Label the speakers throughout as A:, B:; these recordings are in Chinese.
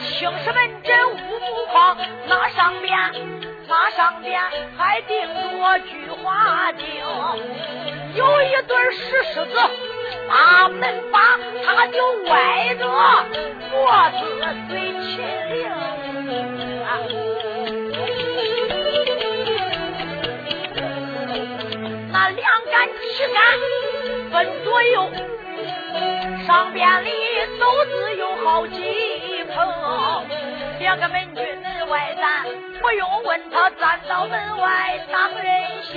A: 青石门镇五木框，那上边那上边还钉着菊花钉，有一对石狮子，把门把他就歪着脖子随秦岭。那两杆旗杆分左右，上边里都是有好几两个门军门外咱不用问他，站到门外当人行。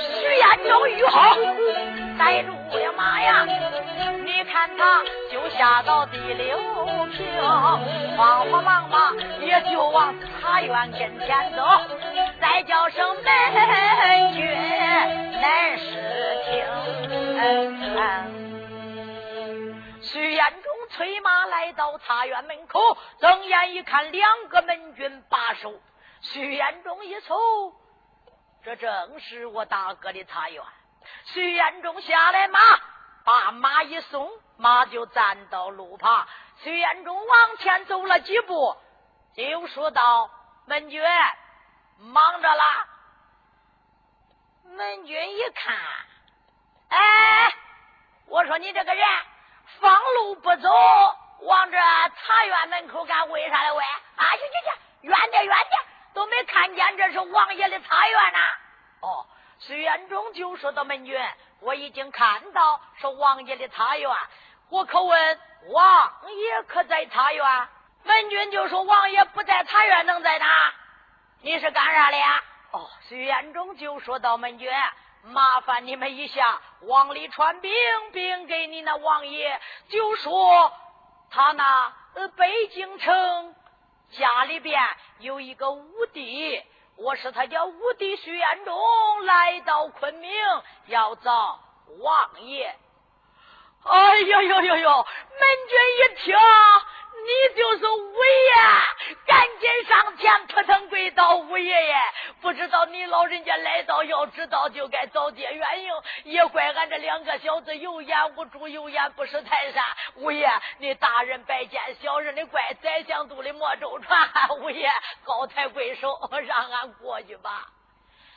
A: 徐彦中遇好，逮住了马呀！你看他就下到第六平，慌慌忙忙也就往茶园跟前走，再叫声门军乃是听。徐彦中催马来到茶园门口，睁眼一看，两个门军把守。徐彦中一瞅，这正是我大哥的茶园。徐彦中下来马，把马一松，马就站到路旁。徐彦中往前走了几步，就说道：“门军，忙着啦。”门军一看，哎，我说你这个人。方路不走，往这茶园门口干？为啥嘞？喂，啊去去去，远点远点，都没看见这是王爷的茶园呐。哦，徐元忠就说到门军，我已经看到是王爷的茶园，我可问王爷可在茶园？门军就说王爷不在茶园，能在哪？你是干啥的呀？哦，徐元忠就说到门军。麻烦你们一下，往里传兵，兵给你那王爷，就说他那呃北京城家里边有一个武帝，我是他叫武帝徐彦中，来到昆明要找王爷。哎呦呦呦呦！门军一听。你就是五爷，赶紧上前扑腾跪倒五爷爷！不知道你老人家来到，要知道就该早接援迎。也怪俺这两个小子有眼无珠，有眼不识泰山。五爷，你大人拜见小人的怪，宰相肚里莫周传。五爷高抬贵手，让俺过去吧。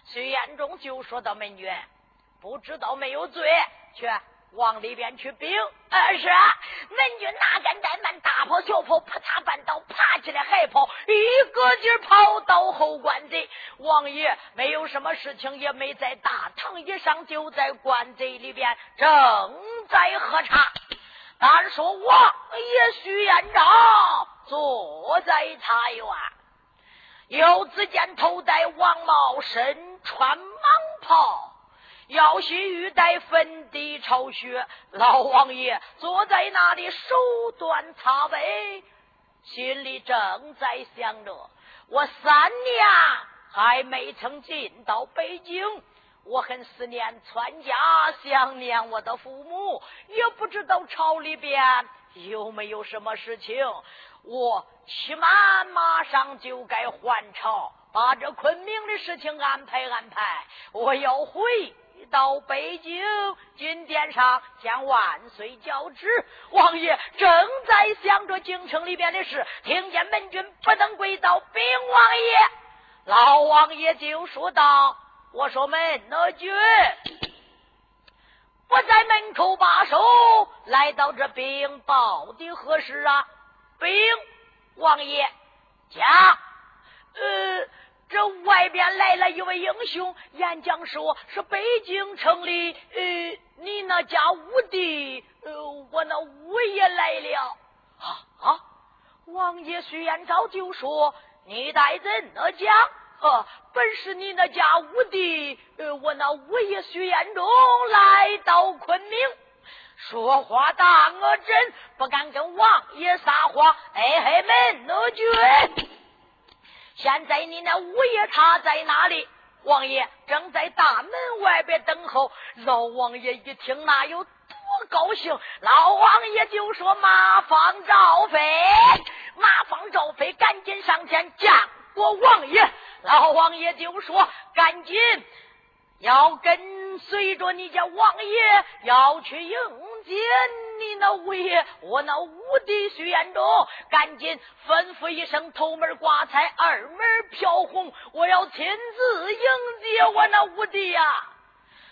A: 徐彦中就说到门军，不知道没有罪，去。往里边去禀，呃是恁军哪敢怠慢，大跑小跑，扑嚓绊倒，爬起来还跑，一个劲儿跑到后关贼。王爷没有什么事情，也没在大堂一上，就在关贼里边正在喝茶。单说王爷徐彦昭坐在茶园，又只见头戴王帽，身穿蟒袍。腰系玉带，粉底朝靴，老王爷坐在那里，手端茶杯，心里正在想着：我三年还没曾进到北京，我很思念全家，想念我的父母，也不知道朝里边有没有什么事情，我起码马上就该还朝，把这昆明的事情安排安排，我要回。到北京金殿上向万岁交旨，王爷正在想着京城里边的事，听见门军不能跪倒禀王爷，老王爷就说道：“我说门那军不在门口把守，来到这禀报的何事啊？禀王爷，讲，呃。”这外边来了一位英雄，演讲说是北京城里，呃，你那家五弟，呃，我那五爷来了。啊啊！王爷徐延昭就说：“你待怎的讲？呵，本是你那家五弟，我那五爷徐延忠来到昆明，说话当真，不敢跟王爷撒谎。哎嘿，门奴君，现在你那五爷他在哪里？王爷正在大门外边等候。老王爷一听，那有多高兴？老王爷就说：马放赵飞，马放赵飞，赶紧上前见过王爷。老王爷就说：“赶紧要跟随着你家王爷，要去迎接你那五爷，我那五弟徐延忠，赶紧吩咐一声，头门挂彩，二门飘红，我要亲自迎接我那五弟呀。”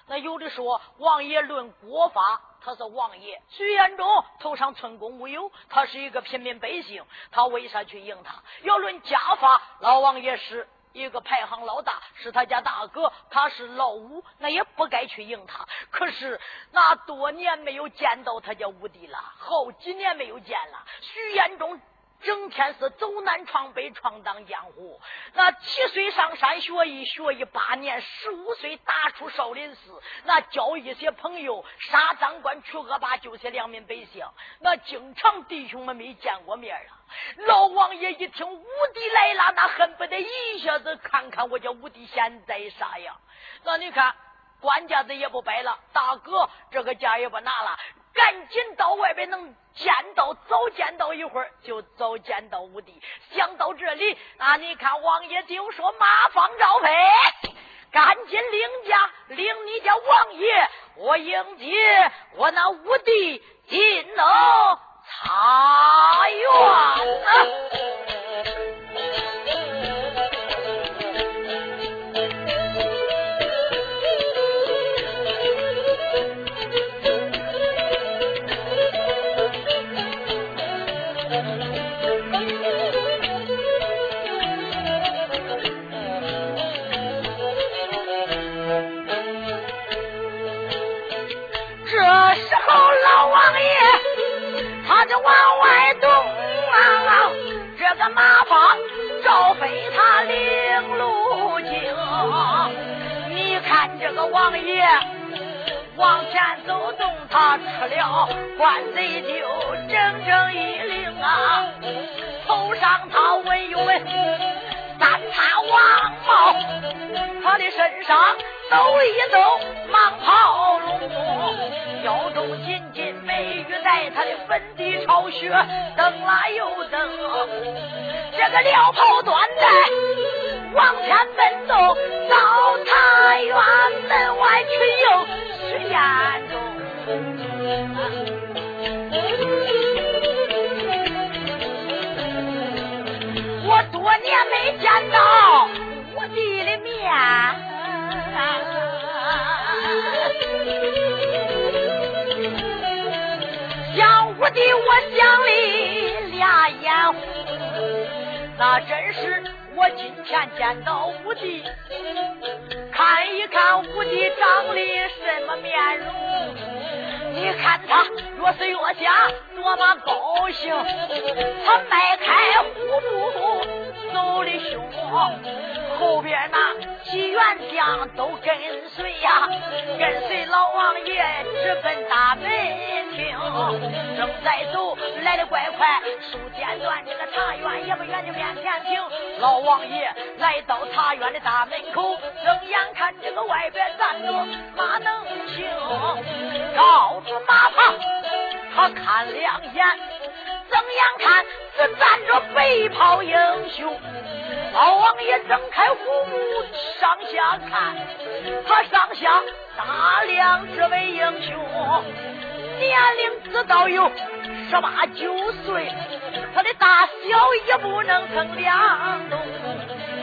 A: 那有的说，王爷论国法，他是王爷；徐延忠头上寸功无有，他是一个平民百姓，他为啥去迎他？要论家法，老王爷是。一个排行老大是他家大哥，他是老五，那也不该去迎他。可是那多年没有见到他家五弟了，好几年没有见了。徐延忠。整天是走南闯北闯荡江湖，那七岁上山学艺，学艺八年，十五岁打出少林寺，那交一些朋友杀赃官除恶霸救些良民百姓，那经常弟兄们没见过面啊。老王爷一听武弟来了，那恨不得一下子看看我家武弟现在啥样。那你看，官家子也不摆了，大哥这个家也不拿了。赶紧到外边能见到，早见到一会儿就早见到五弟。想到这里，啊，你看王爷就说马放赵飞，赶紧领家领你家王爷，我迎接我那五弟进了茶园。往外动啊！这个马放赵飞他领路经，你看这个王爷往前走动，他吃了官贼就，整整一领啊，头上他文有文三叉王帽，他的身上抖一抖蟒袍龙，腰中紧紧美玉在，他的坟地巢穴，蹬啦又蹬。这个撩袍端在往前奔走，到茶园门外去迎徐延忠。我多年没见到我弟的面，的我弟我想里俩眼红。那真是我今天见到武帝，看一看武帝长的什么面容。你看他越是越下多么高兴，他迈开虎步走的凶，后边那几员将都跟随呀，跟随老王爷直奔大门厅。正在走，来的怪快，数间断，这个茶园也不远，就面前停。老王爷来到茶园的大门口，睁眼看这个外边站着马能行，照住马旁，他看两眼，睁眼看只站着白袍英雄。老王爷睁开虎目上下看，他上下打量这位英雄。年龄只到有十八九岁，他的大小也不能称量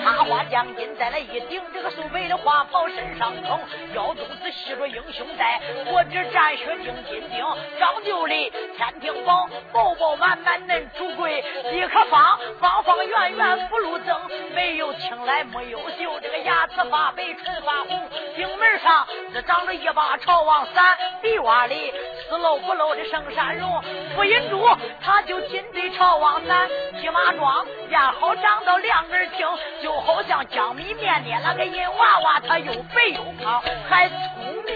A: 动。插花将军在那一顶这个素白的花袍身上撑，腰中只系着英雄带，我只战血钉金钉。张九里天庭宝，饱饱满满恁主贵，立刻放方方圆圆不露灯，没有青来没有秀，这个牙齿发白唇发红，顶门上只长着一把朝王伞，地洼里丝漏不漏的圣山绒，傅银珠他就紧对朝王伞，骑马装也好长到两耳听，就好像江米面的那个银娃娃，他又肥又胖，还聪明。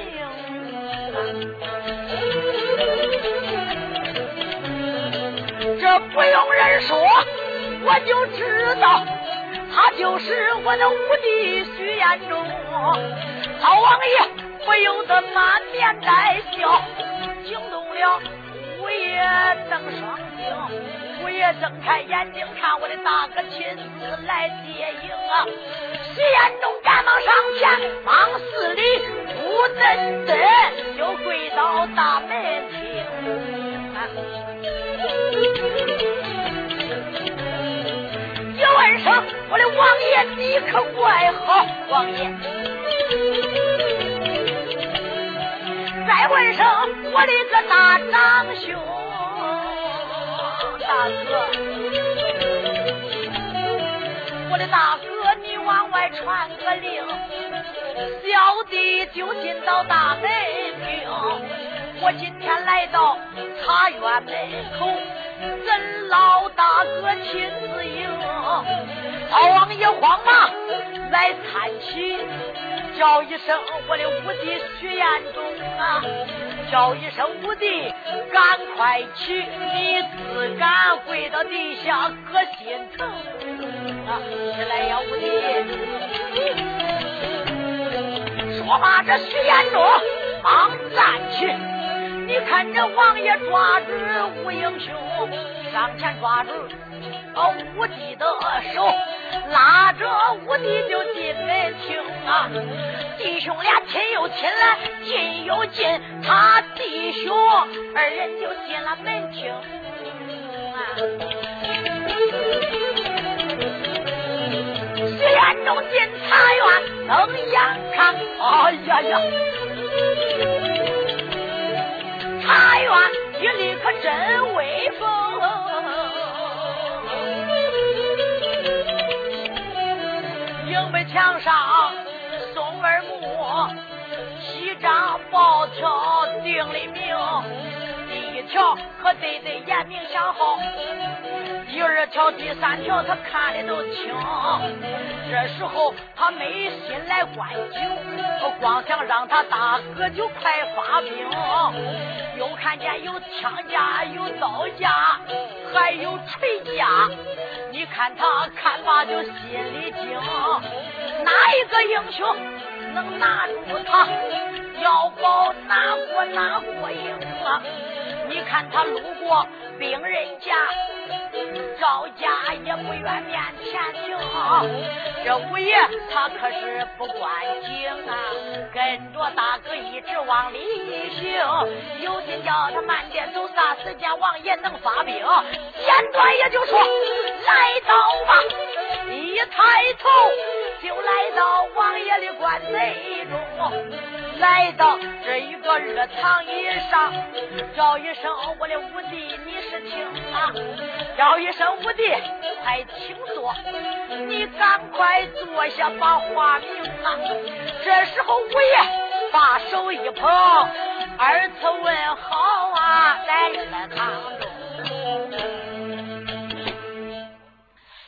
A: 这不用人说，我就知道，他就是我的五弟徐彦中。老王爷不由得满面带笑，惊动了五爷瞪双睛。五爷睁开眼睛看我的大哥亲自来接应啊！徐彦中赶忙上前，往寺里不噔噔就跪到大门厅。一问声，我的王爷，你可怪好，王爷。再问声，我的个大长兄，大哥，我的大哥，你往外传个令，小弟就进到大门厅。我今天来到茶园门口，咱老大哥亲自迎。老王爷慌忙来参亲，叫一声我的五弟徐彦中啊，叫一声五弟，赶快起，你自敢跪到地下可心疼啊！起来呀，五弟！说罢，这徐彦中忙站起，你看这王爷抓住吴英雄，上前抓住。哦，五弟的手拉着五弟就进门厅啊，弟兄俩亲又亲来，进又进，他弟兄二人就进了门厅啊。徐彦中进茶园，瞪眼看，哎呀呀，茶园一里可真威风。墙上松二木，西张暴跳定的名。条可对对严明相好，第二条、第三条他看的都清。这时候他没心来灌酒，光想让他大哥就快发兵。又看见有枪架、有刀架，还有锤架。你看他看罢就心里惊，哪一个英雄能拿住他？要保哪国哪国赢啊？你看他路过兵人家。赵家也不愿面前停，这五爷他可是不关景啊，跟着大哥一直往里行。有心叫他慢点走，啥时间王爷能发兵？简短也就说来到吧，一抬头就来到王爷的棺材中。来到这一个热堂椅上，叫一声我的五弟，你是听啊？叫一声五弟，快请坐。你赶快坐下，把话明啊。这时候五爷把手一捧，二次问好啊，在热堂中，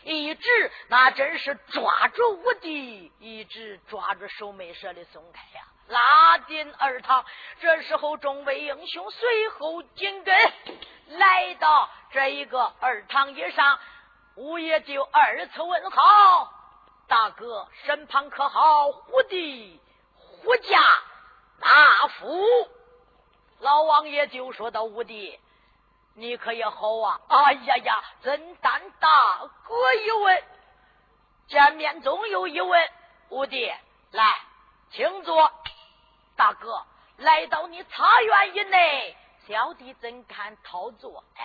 A: 一直那真是抓住五弟，一直抓住手没舍得松开呀。拉进二堂，这时候众位英雄随后紧跟，来到这一个二堂以上，五爷就二次问好，大哥身旁可好？虎弟虎家大福，老王爷就说到：“五弟，你可也好啊！哎呀呀，真胆大哥一问？见面总有一问，五弟来，请坐。”大哥来到你茶园以内，小弟怎敢逃坐？哎，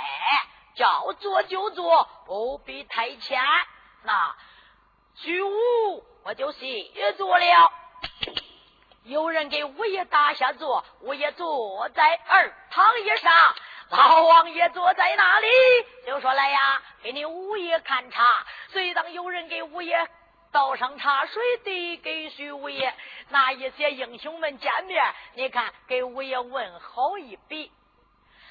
A: 叫坐就坐，不必太谦。那居屋我就谢坐了。有人给五爷打下座，五爷坐在二堂椅上，老王爷坐在那里，就说：“来呀，给你五爷看茶。”随当有人给五爷倒上茶水，递给徐五爷。那一些英雄们见面，你看给五爷问好一笔。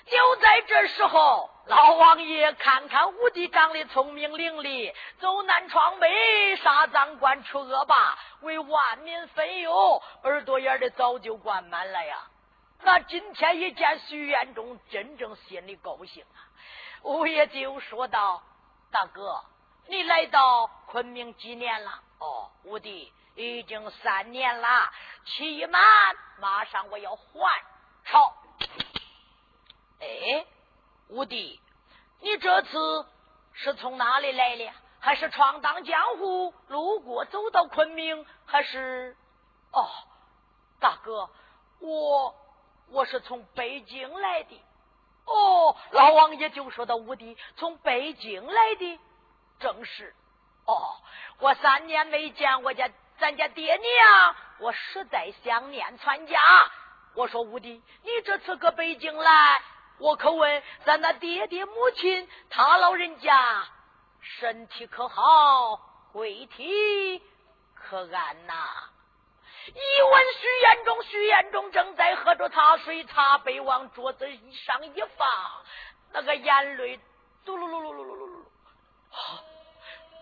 A: 就在这时候，老王爷看看武帝长得聪明伶俐，走南闯北，杀赃官，除恶霸，为万民分忧，耳朵眼的早就灌满了呀。那今天一见徐彦中，真正心里高兴啊。五爷就说道：“大哥，你来到昆明几年了？哦，五弟已经三年了，期满马上我要还朝。”哎，五弟，你这次是从哪里来的？还是闯荡江湖，路过走到昆明？还是……哦，大哥，我我是从北京来的。哦，老王爷就说到武帝从北京来的，正是。哦，我三年没见我家咱家爹娘，我实在想念全家。我说武帝，你这次搁北京来？我可问咱那爹爹母亲，他老人家身体可好？贵体可安呐？一问徐延忠，徐延忠正在喝着茶水，茶杯往桌子上一放，那个眼泪嘟噜噜噜噜噜噜噜。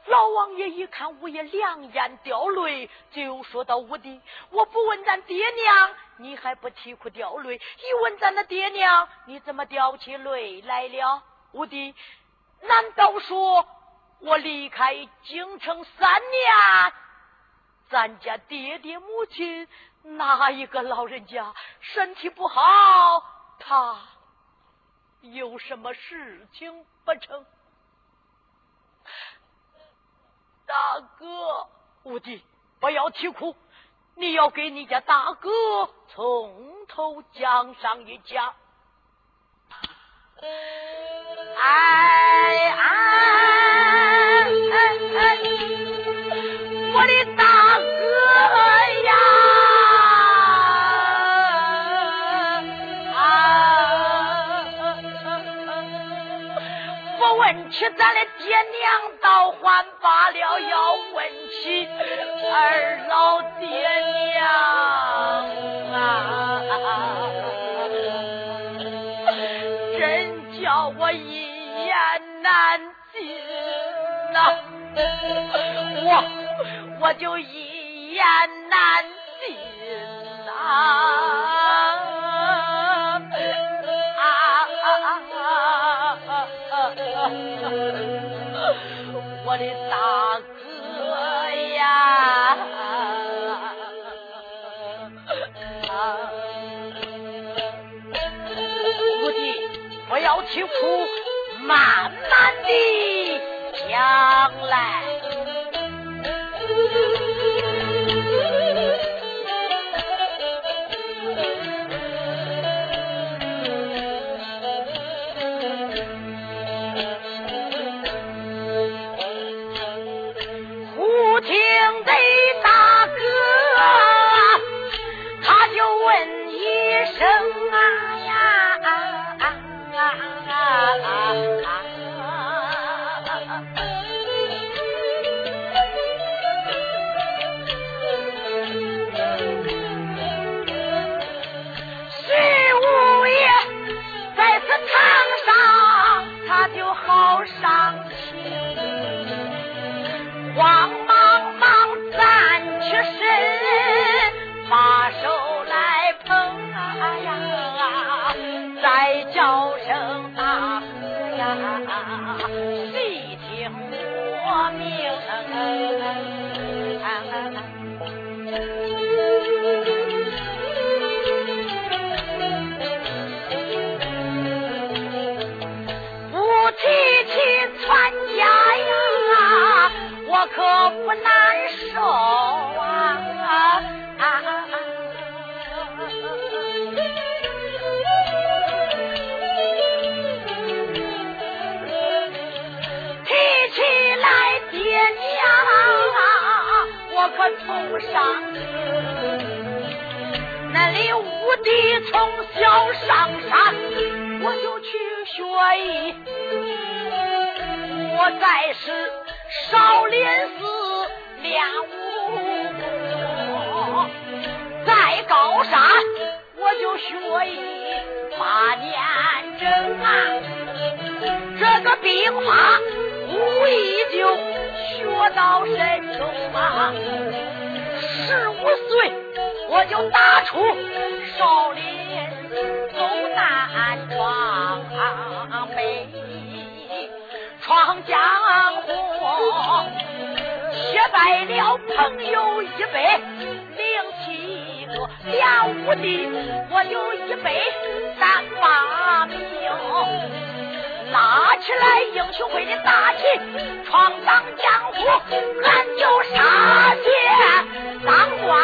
A: 老王爷一看五爷两眼掉泪，就说到：“五弟，我不问咱爹娘，你还不啼哭掉泪；一问咱的爹娘，你怎么掉起泪来了？五弟，难道说我离开京城三年，咱家爹爹母亲哪一个老人家身体不好？他有什么事情不成？”大哥，五弟，不要啼哭，你要给你家大哥从头讲上一讲。哎哎哎，我的起咱的爹娘倒还。罢了，要问起二老爹娘啊，真叫我一言难尽呐！我我就一言难尽呐！我的大哥呀，徒弟不要啼哭，慢慢的将来。兵法武艺就学到神中啊。十五岁我就打出少林走南闯北，闯江湖，结拜了朋友一百零七个，两武的我就一百三八名，拉起来英雄会的大旗，闯荡江湖，俺就杀去。当官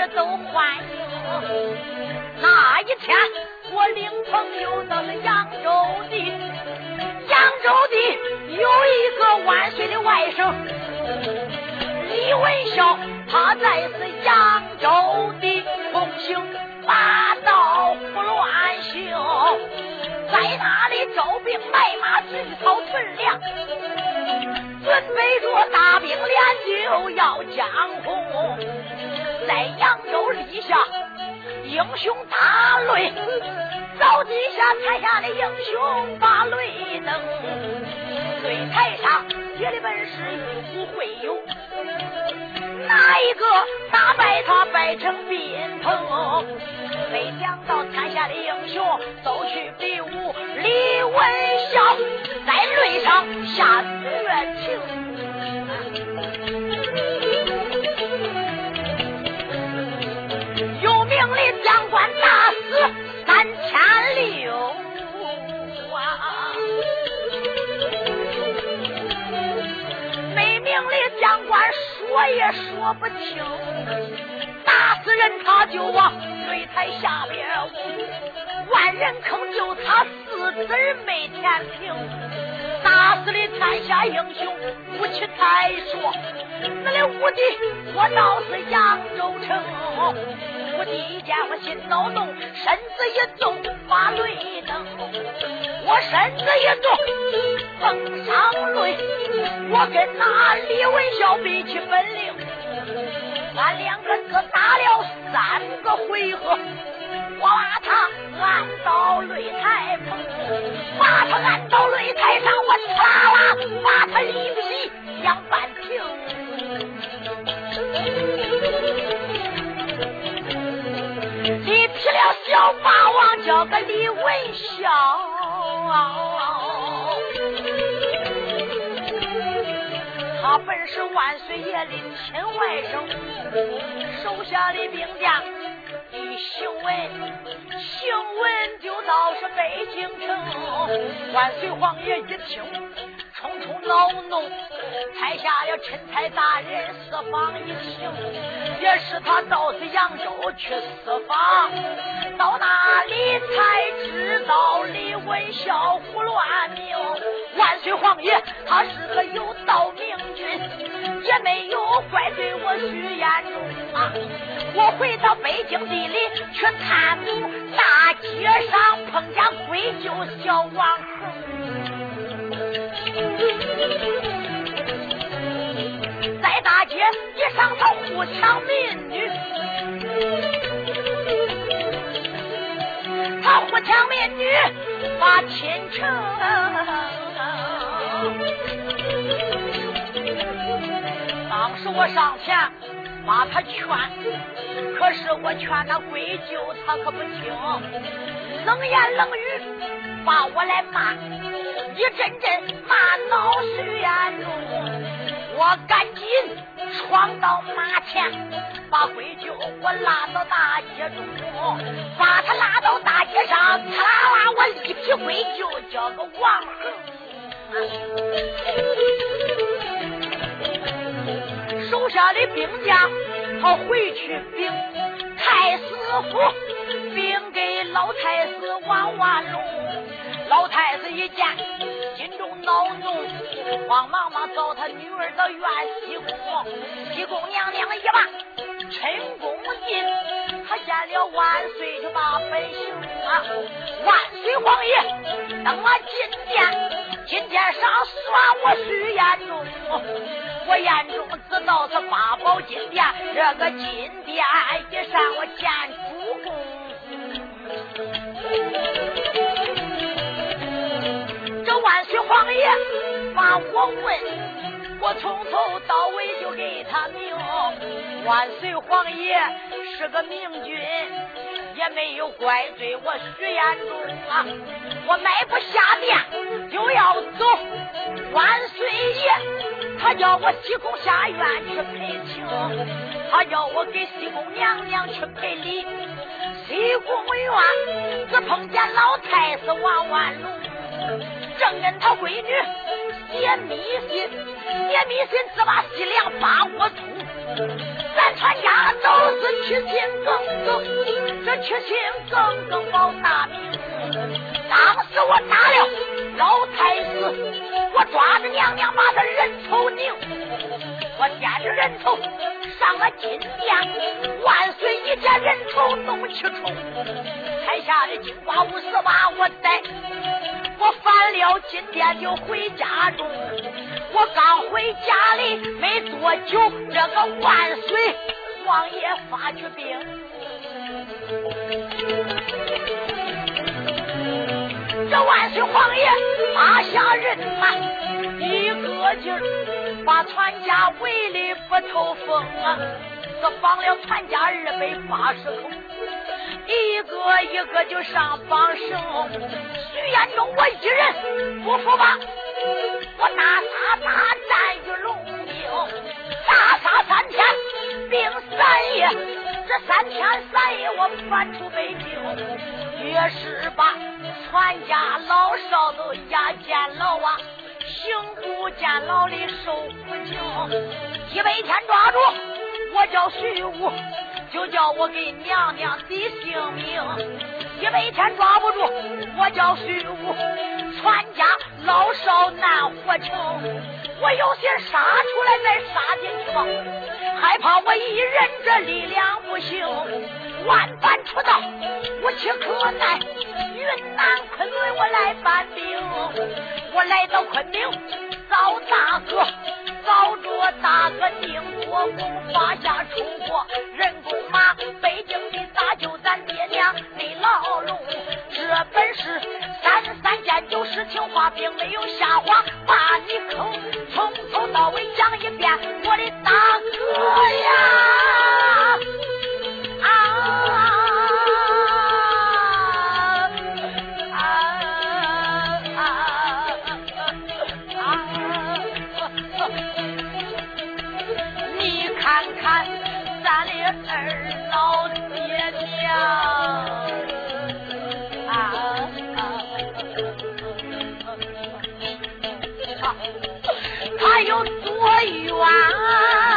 A: 帝，可是都欢迎。那一天。我领朋友到了扬州的，扬州的有一个万岁的外甥李文孝，他在是扬州的奉行霸道不乱秀，在那里招兵买马，聚草屯粮，准备着大兵连就要江湖，在扬州立下。英雄大擂，早底下台下的英雄把擂登，擂台上写的本是玉虎会友，哪一个打败他败成兵头？没想到台下的英雄都去比武，李文孝在擂上下绝情。将官打死三千六啊！没名的将官说也说不清，打死人他就往擂台下边舞，万人坑就差四子没填平，打死的天下英雄武器太说，那里武帝我倒是扬州城。我第一见我心脑动，身子一动把泪登。我身子一动碰上泪，我跟那李文孝比起本领，俺两个只打了三个回合，我把他按到擂台旁，把他按到擂台上，我呲啦啦把他一劈两半平。了小霸王叫个李文孝，他本是万岁爷的亲外甥，手下的兵将一行文，行文就到是北京城，万岁皇爷一听。冲冲恼怒，才下了钦差大人四方一请，也是他到此扬州去四方，到那里才知道李文孝胡乱命。万岁皇爷，他是个有道明君，也没有怪罪我徐延忠啊。我回到北京地里去探母，大街上碰见贵舅小王侯。在大街一上头互抢民女，他互抢民女把亲成。当时我上前把他劝，可是我劝他归咎他可不听，冷言冷语把我来骂。一阵阵骂恼徐延忠，我赶紧闯到马前，把闺酒我拉到大街中，把他拉到大街上，呲啦啦，我一劈闺酒，叫个王横。兵将，他回去禀太师府，禀给老太师王万龙。老太师一见，心中恼怒，慌忙忙找他女儿的院西宫。西宫娘娘一把陈宫进，他见了万岁就把本行啊，万岁皇爷，等我进殿。今天上算我徐彦中，我彦中知道是八宝金殿，这个金殿一上我见主公。我问，我从头到尾就给他明。万岁皇爷是个明君。也没有怪罪我徐彦中啊！我迈步下殿就要走，万岁爷他叫我西宫下院去陪情，他叫我给西宫娘娘去赔礼。西宫院只碰见老太师王万龙，正跟他闺女解迷信，解迷信只把西凉把我通。咱全家都是七亲耿耿，这七亲耿耿保大明。当时我打了老太师，我抓着娘娘把他人头拧，我掂着人头上了金殿。万岁一见人头怒气冲，台下的金瓜五十把我逮，我翻了金殿就回家中。我刚回家里没多久，这个万岁王爷发去兵，这万岁皇爷发下人马，一个劲儿把全家围的不透风啊！这绑了全家二百八十口，一个一个就上绑绳。徐彦中，我一人不服吧？我大杀大战于龙井，大杀三天，并三夜。这三天三夜，我返出北京，越是把全家老少都押监牢啊，刑部监牢里受苦刑。一百天抓住，我叫徐武，就叫我给娘娘的性命。一百天抓不住，我叫徐武，全家。老少难活穷，我有心杀出来再杀进去吧，害怕我一人这力量不行，万般出道无其可奈，云南昆仑我来搬兵，我来到昆明找大哥，找着大哥定国公发下出国，人工马北京的大舅咱爹娘的牢笼，这本是。三十三件旧事情话，并没有瞎话，把你坑，从头到尾讲一遍，我的大哥呀！啊冤。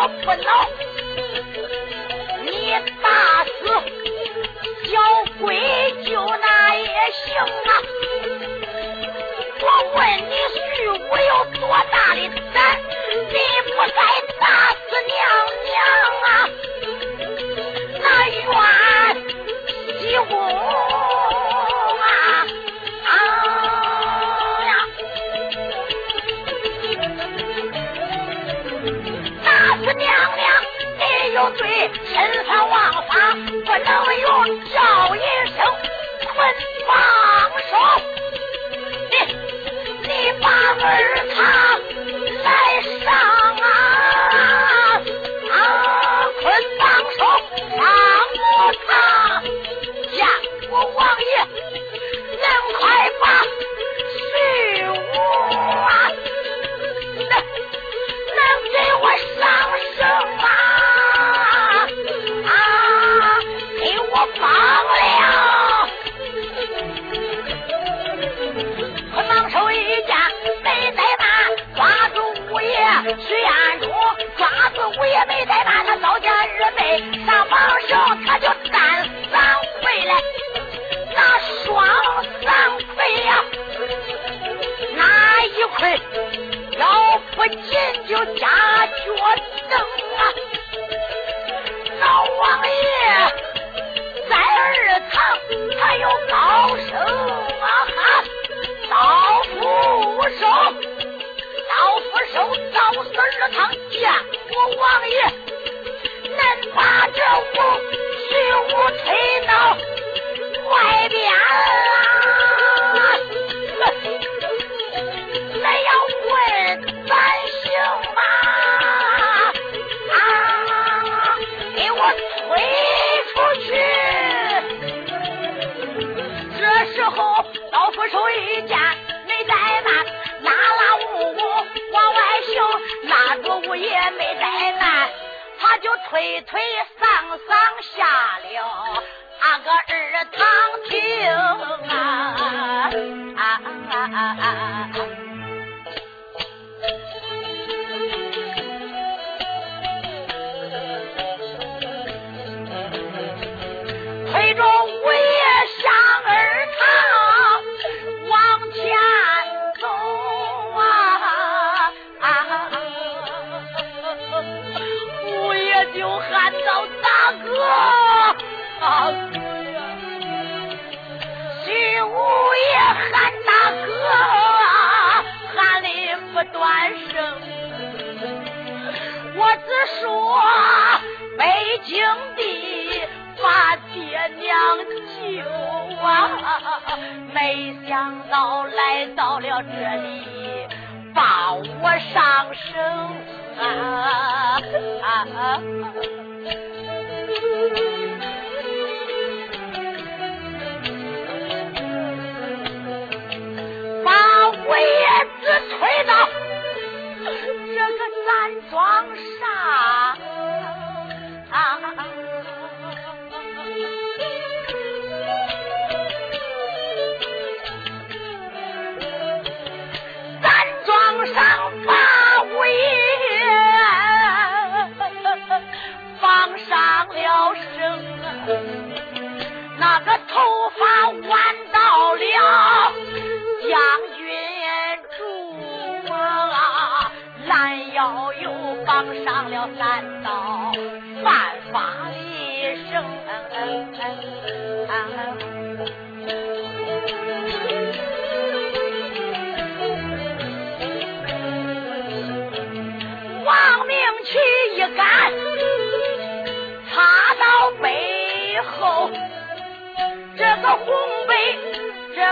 A: 我不恼，儿他要不紧就加脚蹬啊，老王爷。在二堂，他有高声啊哈，刀斧手，刀斧手，刀死二堂见我王爷，能把这武徐武推到外边就推推搡搡下了那个二堂厅啊啊啊啊！说北京的把爹娘救啊，没想到来到了这里，把我上生。啊啊！啊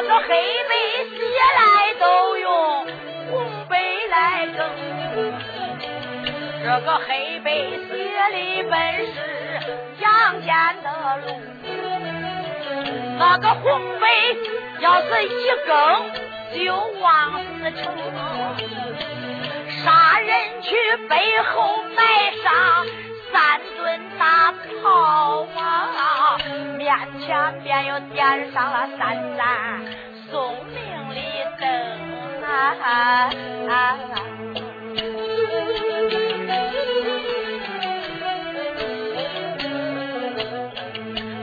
A: 这个黑背，写来都用红背来更。这个黑背写的本是杨戬的路，那个红背要是一更就往死成。杀人去背后埋上。三吨大炮啊，面前便又点上了三盏送命的灯啊！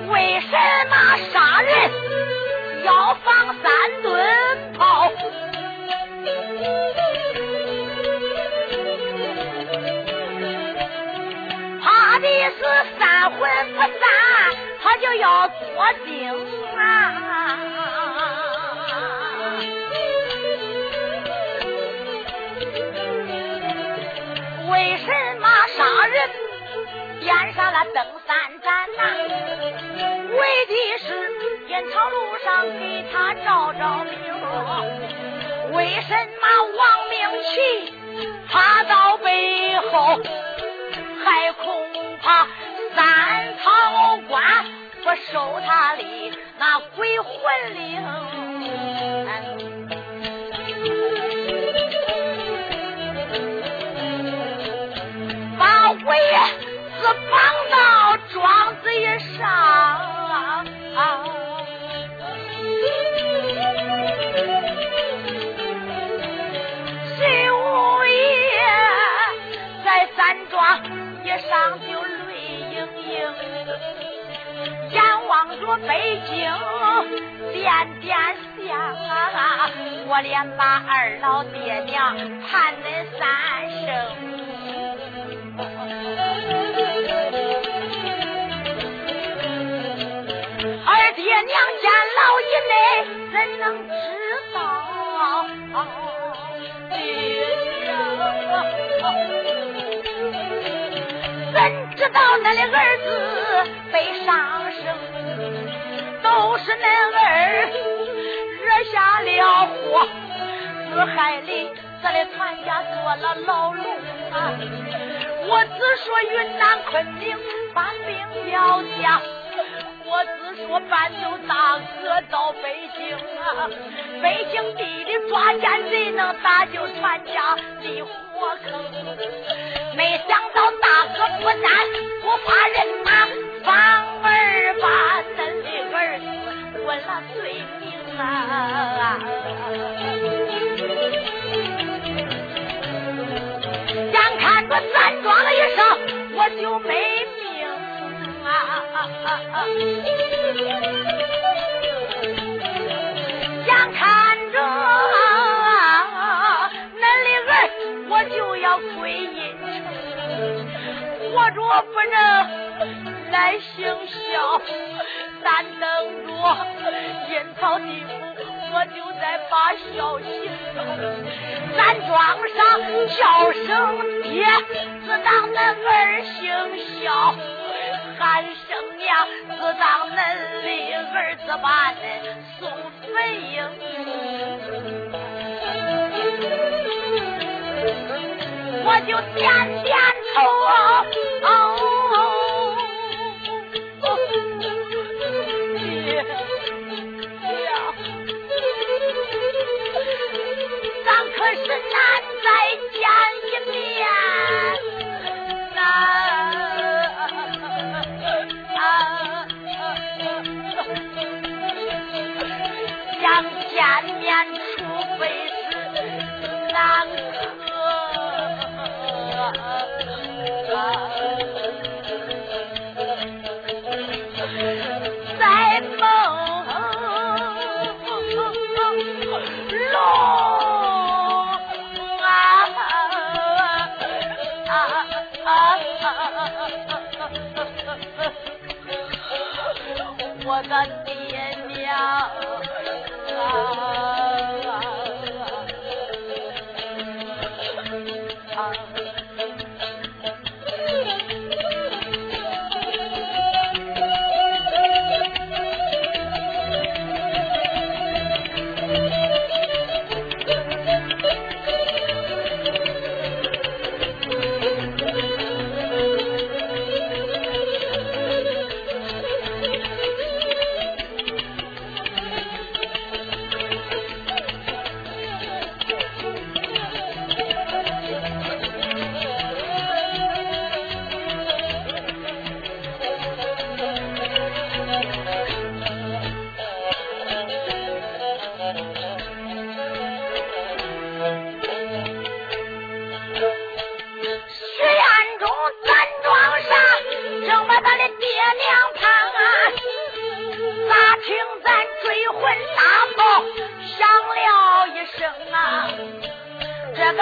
A: 为什么杀人要放三吨炮？怕的是三魂不散。就要做精啊！为什么杀人点上了灯三盏呐？为的是烟草路上给他照照明。为什么亡命去爬到背后，还恐怕收他的那鬼魂灵？把鬼子绑到庄子以上，谁无也在山庄以上就泪盈盈，望着北京点点香啊，我连把二老爹娘盼恁三声。爹娘见老以内，怎能知道？怎知道恁的儿子都是恁儿惹下了祸，自害的咱的全家做了牢笼啊！我只说云南昆明把兵交加。我只说搬走大哥到北京啊，北京地里抓奸贼能打救全家离火坑。没想到大哥不但不怕人忙，反而把恁的了。罪名啊！眼看着咱装了。一声，我就没命啊。眼看着恁的儿，我就要归阴城，活着不能来行孝，咱等着阴曹地府，我就在把孝行。咱庄上叫声爹，只当恁儿行孝。喊声娘，自当恁的儿子把恁送坟茔，我就点点头。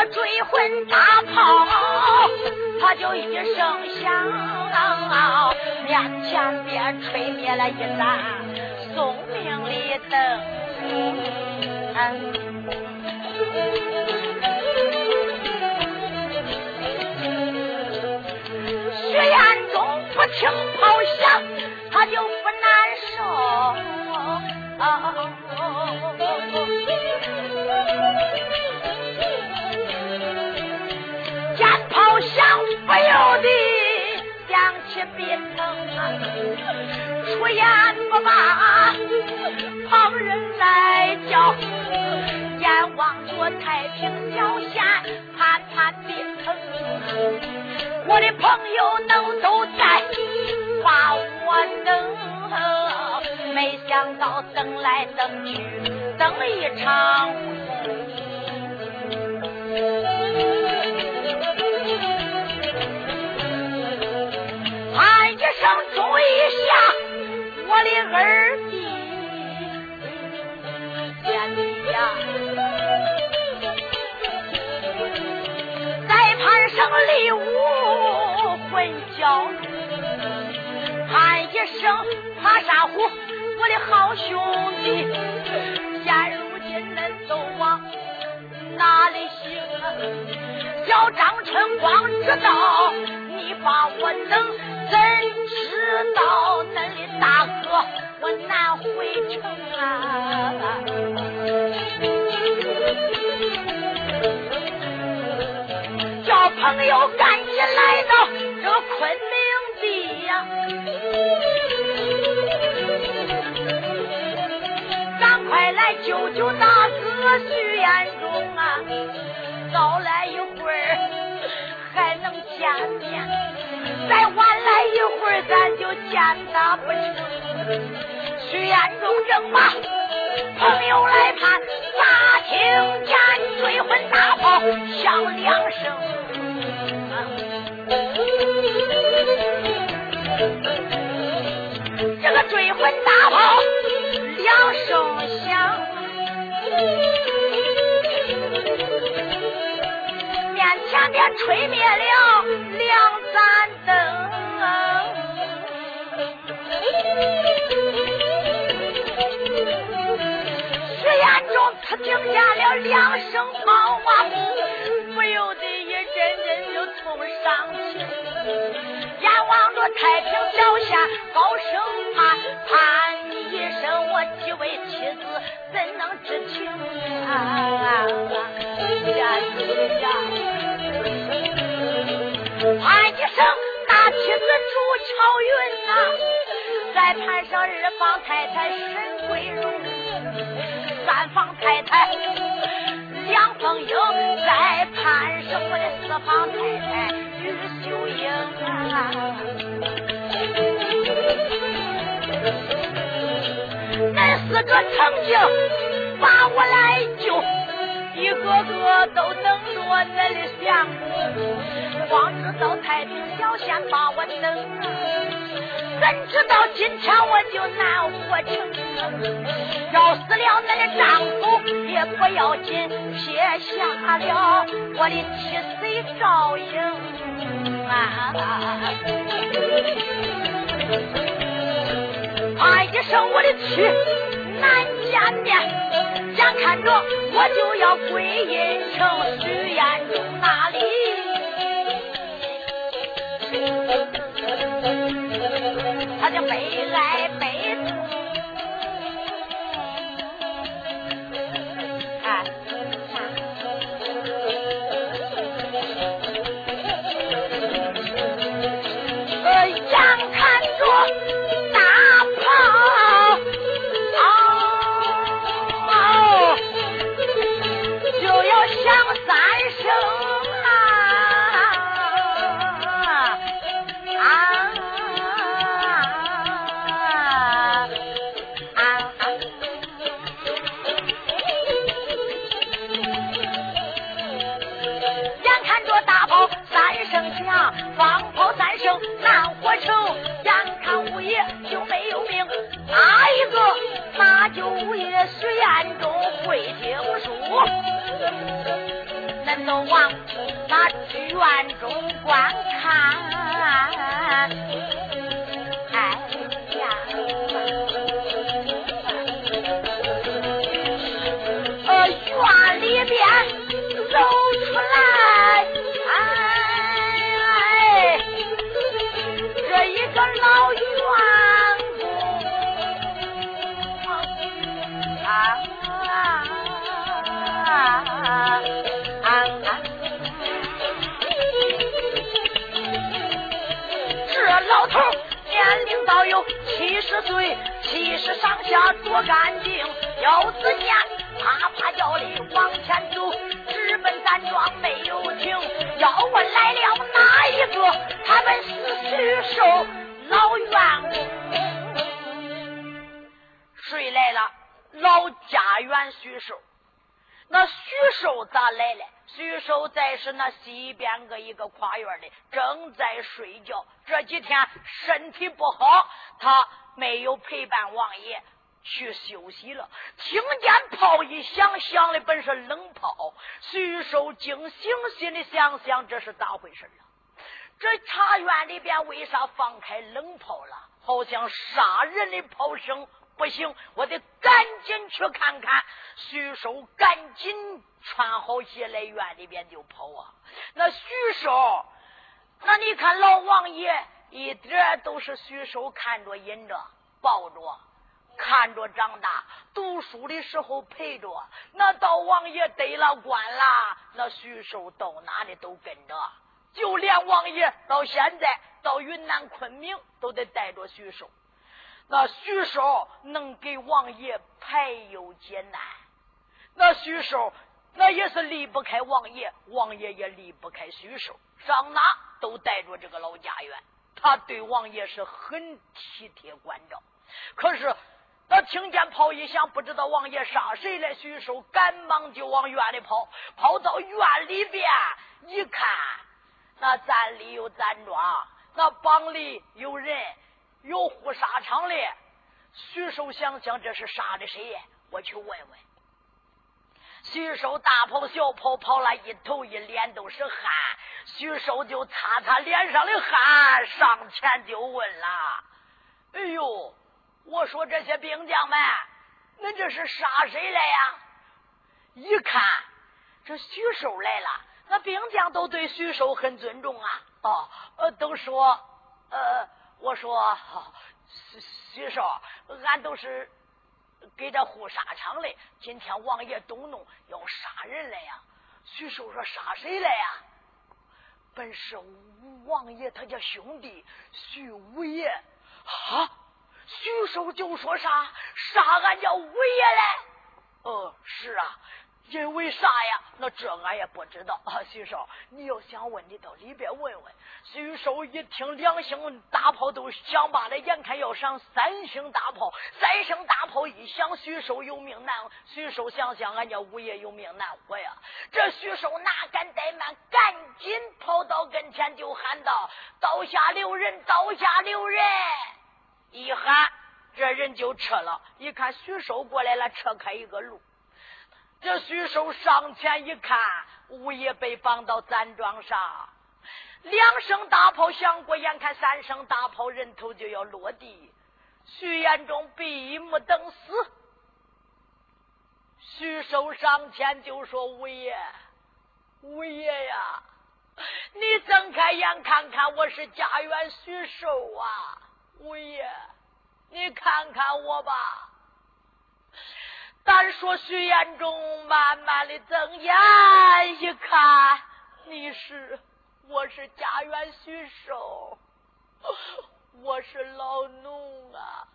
A: 追魂大炮，他就一声响，面前边吹灭了一盏送命的灯。血眼中不停炮响。出言不罢，旁人来叫，眼望着太平小县盼盼鼻疼。我的朋友都都在把我等，没想到等来等去等一场陛下我的二弟贤弟呀，在盘上立武混交，喊一声爬沙虎，我的好兄弟，现如今恁都往哪里行？小张春光知道你把我等。怎知道恁的大哥我难回城啊？叫朋友赶紧来到这昆明地呀，赶快来救救大会儿，咱就见他不成。徐彦中正马，朋友来看，咋听见追魂大炮响两声？这个追魂大炮两声响，面前边吹灭了下了两声炮啊，不由得一阵阵就痛伤心。眼望着太平脚下高声喊，喊一声我几位妻子怎能知情啊？呀呀！喊一声大妻子朱巧云呐，在盘上二房太太沈桂荣。三房太太梁凤英在潘生，我的四房太太于秀英啊，恁四个曾经把我来，一个个都等着恁的相公，光知道太平小县把我等啊，怎知道今天我就难活成？要死了，恁的丈夫也不要紧，撇下了我的妻随赵英啊！喊一声我的妻难见面，眼看着我就要归阴城许彦中那里，他就悲哀悲仇，眼看五爷就没有命，哪一个马九爷徐彦中会听书？恁都往那剧院中观看。下多干净。腰子尖啪啪叫的往前走，直奔咱庄没有停。要问来了哪一个？他们是徐寿老员工。谁来了？老家园徐寿。那徐寿咋来了？徐寿在是那西边个一个跨院里，正在睡觉。这几天身体不好，他没有陪伴王爷去休息了。听见炮一响，响的本是冷炮。徐寿惊醒，心里想想这是咋回事啊？这茶园里边为啥放开冷炮了？好像杀人的炮声。不行，我得赶紧去看看。徐寿赶紧穿好鞋来院里边就跑啊。那徐寿，那你看老王爷一点都是徐寿看着引着抱着看着长大，读书的时候陪着。那到王爷得了官了，那徐寿到哪里都跟着。就连王爷到现在到云南昆明都得带着徐寿。那徐寿能给王爷排忧解难，那徐寿那也是离不开王爷，王爷也离不开徐寿，上哪都带着这个老家园，他对王爷是很体贴关照。可是我听见炮一响，不知道王爷杀谁来，徐寿赶忙就往院里跑，跑到院里边一看，那站里有站庄，那帮里有人。有护沙场的，徐寿想想这是杀的谁？我去问问。徐寿大跑小跑跑了一头一脸都是汗，徐寿就擦擦脸上的汗，上前就问了：“哎呦，我说这些兵将们，恁这是杀谁来呀？”一看这徐寿来了，那兵将都对徐寿很尊重啊。哦，都说，呃。我说，徐徐寿，俺都是给这护沙场的。今天王爷动怒，要杀人来呀。徐寿说：“杀谁来呀？”本是王爷他家兄弟徐五爷。哈，徐寿就说啥？杀俺家五爷嘞？哦，是啊。因为啥呀？那这俺也不知道啊。徐寿，你要想问，你到里边问问。徐寿一听两星大炮都响罢了，眼看要上三星大炮，三星大炮一响，徐寿有命难。徐寿想想，俺家五爷有命难活呀。这徐寿哪敢怠慢，赶紧跑到跟前就喊道：“刀下留人，刀下留人！”一喊，这人就撤了。一看徐寿过来了，撤开一个路。这徐寿上前一看，五爷被绑到毡庄上，两声大炮响过，眼看三声大炮，人头就要落地。徐延忠闭目等死。徐寿上前就说：“五爷，五爷呀，你睁开眼看看，我是家园徐寿啊！五爷，你看看我吧。”单说徐延忠慢慢的睁眼一看，你是我是家园徐寿，我是老农啊。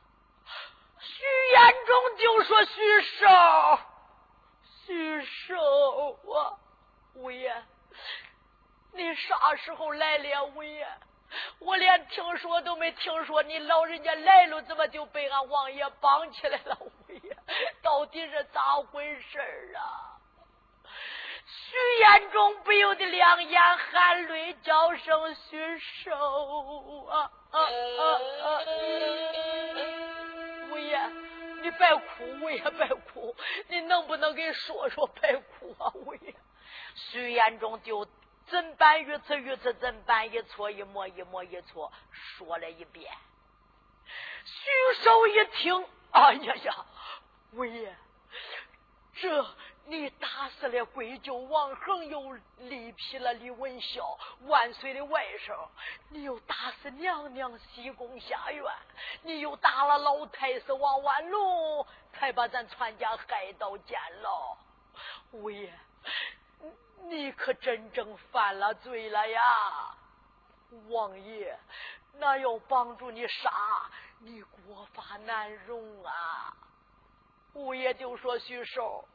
A: 徐延忠就说徐寿，徐寿啊，五爷，你啥时候来了？五爷，我连听说都没听说，你老人家来了，怎么就被俺王爷绑起来了？五爷。到底是咋回事啊？徐延忠不由得两眼含泪叫声：“徐寿啊啊啊啊！”五爷，你别哭，五爷别哭，你能不能给说说？别哭啊，五爷。徐延忠就怎办如此如此怎办？一错一摸一摸一错，说了一遍。徐寿一听，哎呀呀！五爷，这你打死了贵舅王恒，又力劈了李文孝，万岁的外甥，你又打死娘娘西宫下院，你又打了老太师王万龙，才把咱全家害到监牢。五爷，你可真正犯了罪了呀！王爷，那要帮助你杀，你国法难容啊！五爷就说：“徐寿，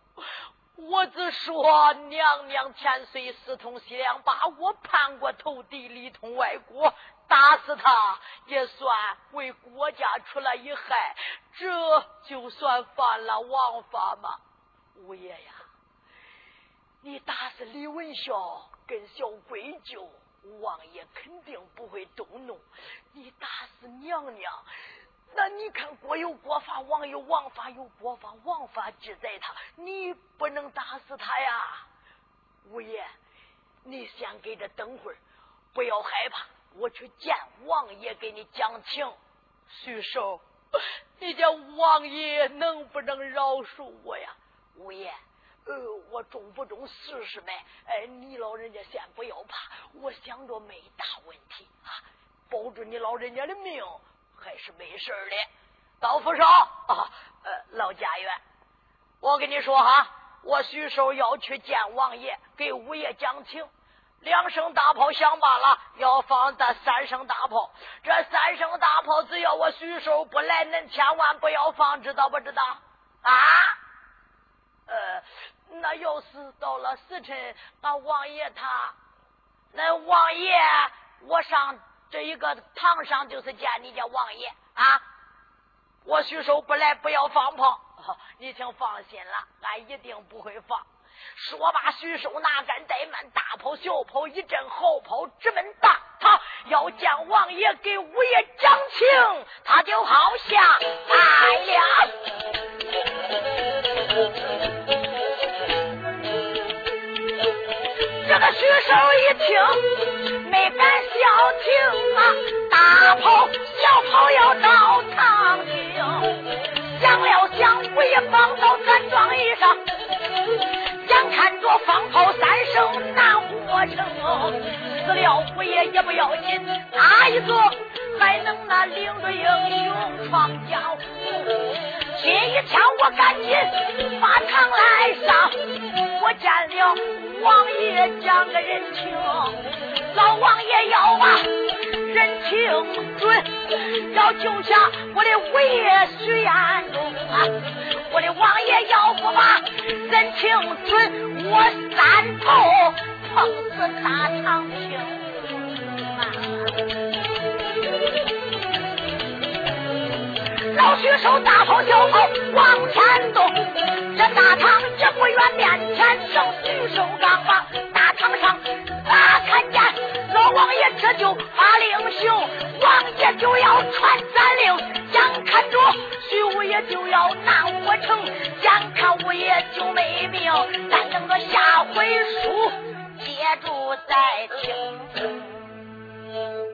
A: 我只说娘娘千岁，四通西凉，把我叛国投敌，里通外国，打死他也算为国家出了一害，这就算犯了王法吗？五爷呀，你打死李文孝跟小闺舅。”王爷肯定不会动怒，你打死娘娘，那你看国有国法，王有王法，有国法，王法记在他，你不能打死他呀！五爷，你先给这等会儿，不要害怕，我去见王爷给你讲情。徐寿，你家王爷能不能饶恕我呀？五爷。呃，我中不中试试呗？哎，你老人家先不要怕，我想着没大问题啊，保住你老人家的命还是没事的。刀斧手啊，呃，老家园，我跟你说哈，我徐寿要去见王爷，给五爷讲情。两声大炮响罢了，要放的三声大炮。这三声大炮，只要我徐寿不来，恁千万不要放，知道不知道？啊？呃。那要是到了时辰，俺王爷他，那王爷，我上这一个堂上就是见你家王爷啊！我徐寿不来，不要放炮，你请放心了，俺一定不会放。说罢，徐寿哪敢怠慢，大炮小炮一阵，好炮直奔大堂，要见王爷给五爷讲情，他就好像来了。这个徐寿一听，没敢消停啊！大炮小炮要到堂听，想了想，五爷放到咱庄衣上，眼看着放炮三声难活成，死了五爷也不要紧，哪一个还能那领着英雄闯江湖？今一枪，我赶紧把堂来上，我见了。王爷讲个人情，老王爷要把人情准，要救下我的五爷徐彦中啊！我的王爷要不把人情准，我三头碰死他长青啊！老徐手大炮小炮往前动，这大堂这不远，面前正徐寿刚把大堂上，咋看见老王爷这就发令行，王爷就要传咱令，眼看着徐五爷就要拿我成，眼看五爷就没命，咱等着下回书也住在青州